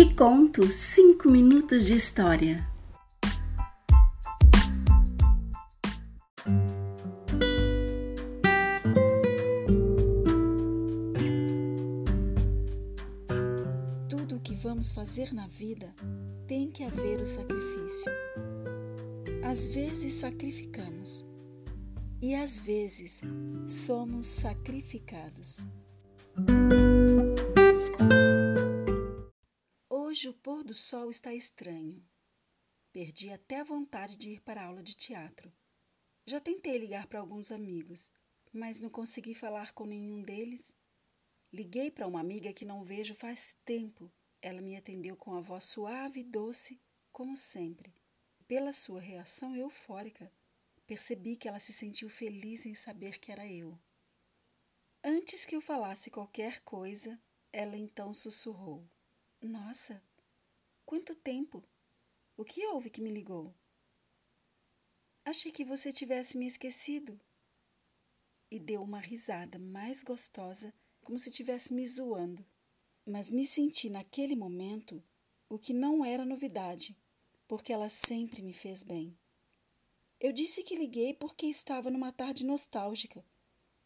Te conto cinco minutos de história. Tudo o que vamos fazer na vida tem que haver o sacrifício. Às vezes sacrificamos e às vezes somos sacrificados. Hoje o pôr do sol está estranho. Perdi até a vontade de ir para a aula de teatro. Já tentei ligar para alguns amigos, mas não consegui falar com nenhum deles. Liguei para uma amiga que não vejo faz tempo. Ela me atendeu com a voz suave e doce, como sempre. Pela sua reação eufórica, percebi que ela se sentiu feliz em saber que era eu. Antes que eu falasse qualquer coisa, ela então sussurrou: Nossa, quanto tempo! O que houve que me ligou? Achei que você tivesse me esquecido. E deu uma risada mais gostosa, como se estivesse me zoando. Mas me senti naquele momento o que não era novidade, porque ela sempre me fez bem. Eu disse que liguei porque estava numa tarde nostálgica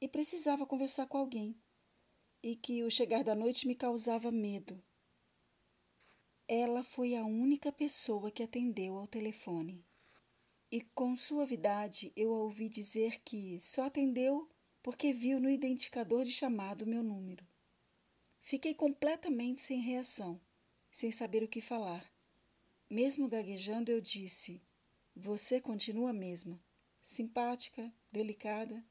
e precisava conversar com alguém, e que o chegar da noite me causava medo. Ela foi a única pessoa que atendeu ao telefone. E com suavidade eu a ouvi dizer que só atendeu porque viu no identificador de chamado meu número. Fiquei completamente sem reação, sem saber o que falar. Mesmo gaguejando, eu disse: você continua a mesma, simpática, delicada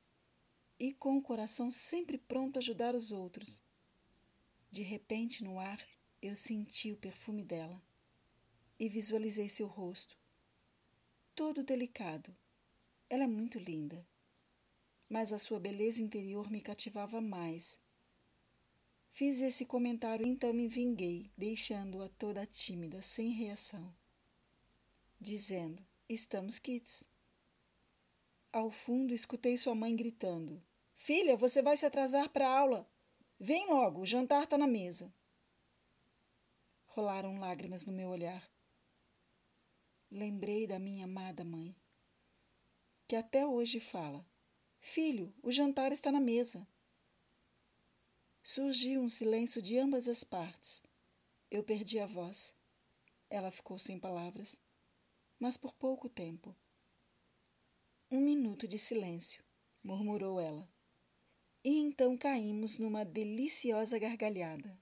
e com o coração sempre pronto a ajudar os outros. De repente, no ar, eu senti o perfume dela e visualizei seu rosto, todo delicado. Ela é muito linda, mas a sua beleza interior me cativava mais. Fiz esse comentário então me vinguei, deixando-a toda tímida, sem reação, dizendo: Estamos quites. Ao fundo, escutei sua mãe gritando: Filha, você vai se atrasar para a aula. Vem logo, o jantar está na mesa. Rolaram lágrimas no meu olhar. Lembrei da minha amada mãe, que até hoje fala: Filho, o jantar está na mesa. Surgiu um silêncio de ambas as partes. Eu perdi a voz. Ela ficou sem palavras mas por pouco tempo. Um minuto de silêncio, murmurou ela. E então caímos numa deliciosa gargalhada.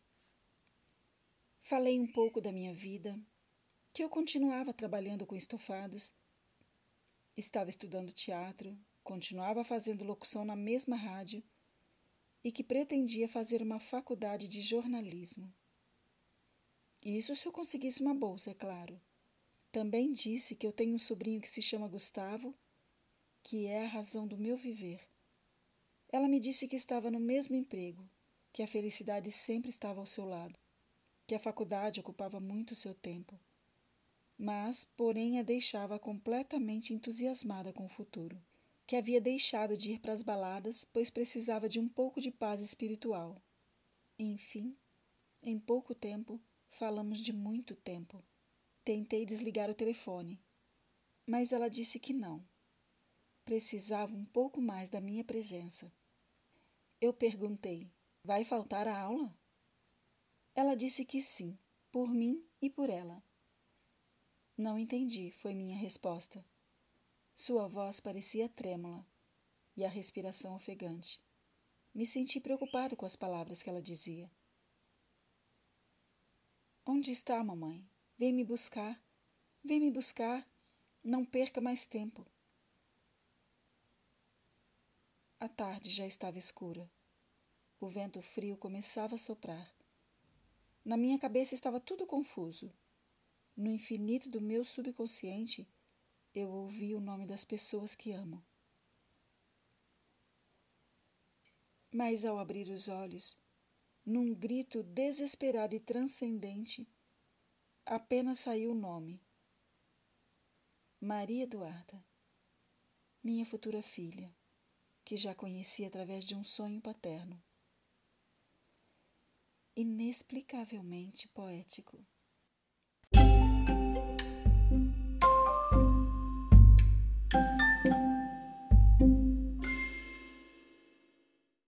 Falei um pouco da minha vida, que eu continuava trabalhando com estofados, estava estudando teatro, continuava fazendo locução na mesma rádio e que pretendia fazer uma faculdade de jornalismo. Isso se eu conseguisse uma bolsa, é claro. Também disse que eu tenho um sobrinho que se chama Gustavo, que é a razão do meu viver. Ela me disse que estava no mesmo emprego, que a felicidade sempre estava ao seu lado, que a faculdade ocupava muito seu tempo, mas, porém, a deixava completamente entusiasmada com o futuro, que havia deixado de ir para as baladas, pois precisava de um pouco de paz espiritual. Enfim, em pouco tempo, falamos de muito tempo. Tentei desligar o telefone, mas ela disse que não. Precisava um pouco mais da minha presença. Eu perguntei: Vai faltar a aula? Ela disse que sim, por mim e por ela. Não entendi, foi minha resposta. Sua voz parecia trêmula e a respiração ofegante. Me senti preocupado com as palavras que ela dizia. Onde está, mamãe? Vem me buscar, vem me buscar, não perca mais tempo. A tarde já estava escura. O vento frio começava a soprar. Na minha cabeça estava tudo confuso. No infinito do meu subconsciente, eu ouvi o nome das pessoas que amo. Mas ao abrir os olhos, num grito desesperado e transcendente, apenas saiu o nome. Maria Eduarda, minha futura filha, que já conheci através de um sonho paterno. Inexplicavelmente poético.